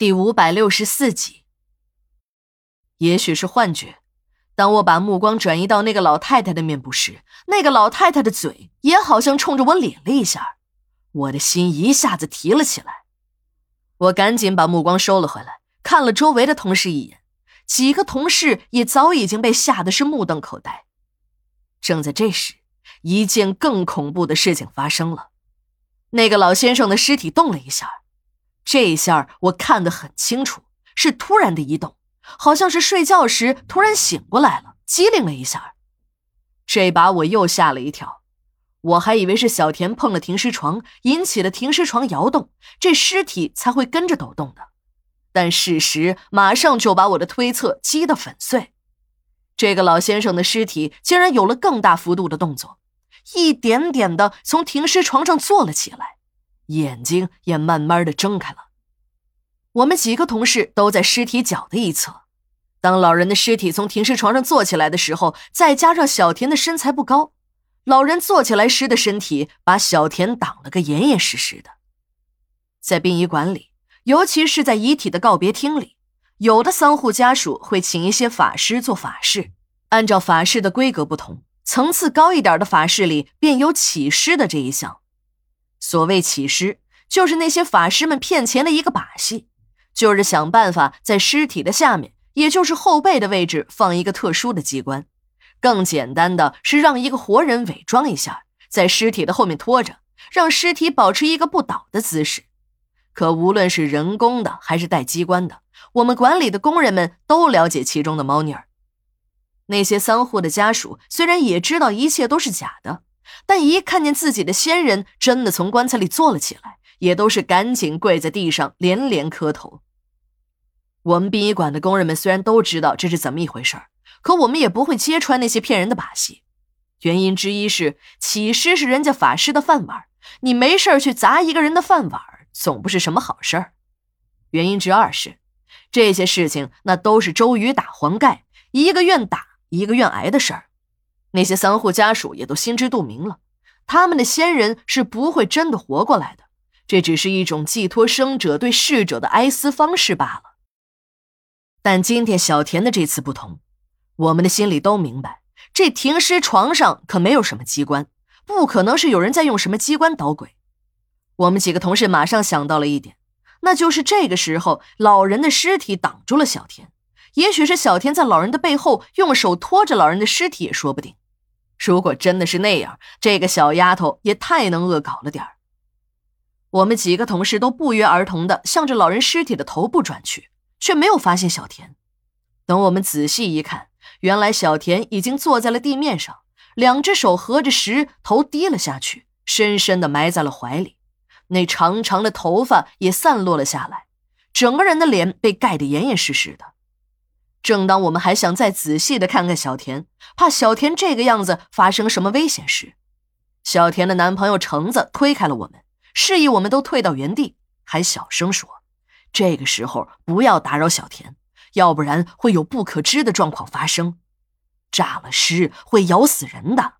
第五百六十四集。也许是幻觉，当我把目光转移到那个老太太的面部时，那个老太太的嘴也好像冲着我咧了一下，我的心一下子提了起来。我赶紧把目光收了回来，看了周围的同事一眼，几个同事也早已经被吓得是目瞪口呆。正在这时，一件更恐怖的事情发生了，那个老先生的尸体动了一下。这一下我看得很清楚，是突然的移动，好像是睡觉时突然醒过来了，机灵了一下。这把我又吓了一跳，我还以为是小田碰了停尸床，引起了停尸床摇动，这尸体才会跟着抖动的。但事实马上就把我的推测击得粉碎。这个老先生的尸体竟然有了更大幅度的动作，一点点的从停尸床上坐了起来。眼睛也慢慢的睁开了。我们几个同事都在尸体脚的一侧。当老人的尸体从停尸床上坐起来的时候，再加上小田的身材不高，老人坐起来时的身体把小田挡了个严严实实的。在殡仪馆里，尤其是在遗体的告别厅里，有的丧户家属会请一些法师做法事，按照法事的规格不同，层次高一点的法事里便有起尸的这一项。所谓起尸，就是那些法师们骗钱的一个把戏，就是想办法在尸体的下面，也就是后背的位置放一个特殊的机关。更简单的是让一个活人伪装一下，在尸体的后面拖着，让尸体保持一个不倒的姿势。可无论是人工的还是带机关的，我们管理的工人们都了解其中的猫腻儿。那些丧户的家属虽然也知道一切都是假的。但一看见自己的先人真的从棺材里坐了起来，也都是赶紧跪在地上连连磕头。我们殡仪馆的工人们虽然都知道这是怎么一回事可我们也不会揭穿那些骗人的把戏。原因之一是起尸是人家法师的饭碗，你没事去砸一个人的饭碗，总不是什么好事儿。原因之二是，这些事情那都是周瑜打黄盖，一个愿打一个愿挨的事儿。那些丧户家属也都心知肚明了，他们的先人是不会真的活过来的，这只是一种寄托生者对逝者的哀思方式罢了。但今天小田的这次不同，我们的心里都明白，这停尸床上可没有什么机关，不可能是有人在用什么机关捣鬼。我们几个同事马上想到了一点，那就是这个时候老人的尸体挡住了小田，也许是小田在老人的背后用手托着老人的尸体也说不定。如果真的是那样，这个小丫头也太能恶搞了点儿。我们几个同事都不约而同的向着老人尸体的头部转去，却没有发现小田。等我们仔细一看，原来小田已经坐在了地面上，两只手合着十，头低了下去，深深的埋在了怀里。那长长的头发也散落了下来，整个人的脸被盖得严严实实的。正当我们还想再仔细的看看小田，怕小田这个样子发生什么危险时，小田的男朋友橙子推开了我们，示意我们都退到原地，还小声说：“这个时候不要打扰小田，要不然会有不可知的状况发生，炸了尸会咬死人的。”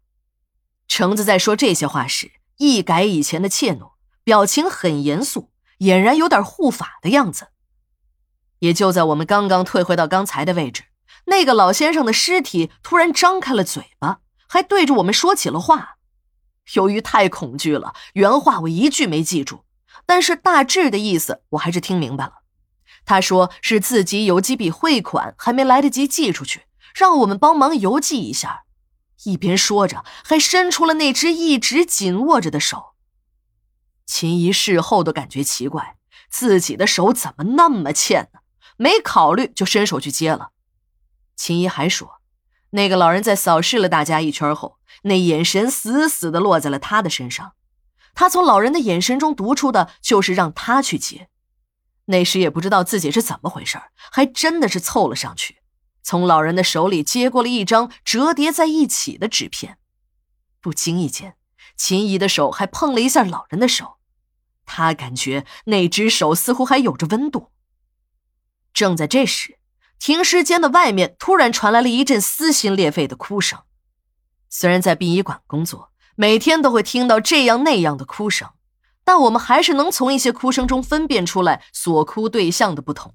橙子在说这些话时，一改以前的怯懦，表情很严肃，俨然有点护法的样子。也就在我们刚刚退回到刚才的位置，那个老先生的尸体突然张开了嘴巴，还对着我们说起了话。由于太恐惧了，原话我一句没记住，但是大致的意思我还是听明白了。他说是自己有几笔汇款还没来得及寄出去，让我们帮忙邮寄一下。一边说着，还伸出了那只一直紧握着的手。秦怡事后都感觉奇怪，自己的手怎么那么欠呢？没考虑就伸手去接了，秦姨还说，那个老人在扫视了大家一圈后，那眼神死死的落在了他的身上。他从老人的眼神中读出的就是让他去接。那时也不知道自己是怎么回事，还真的是凑了上去，从老人的手里接过了一张折叠在一起的纸片。不经意间，秦姨的手还碰了一下老人的手，他感觉那只手似乎还有着温度。正在这时，停尸间的外面突然传来了一阵撕心裂肺的哭声。虽然在殡仪馆工作，每天都会听到这样那样的哭声，但我们还是能从一些哭声中分辨出来所哭对象的不同。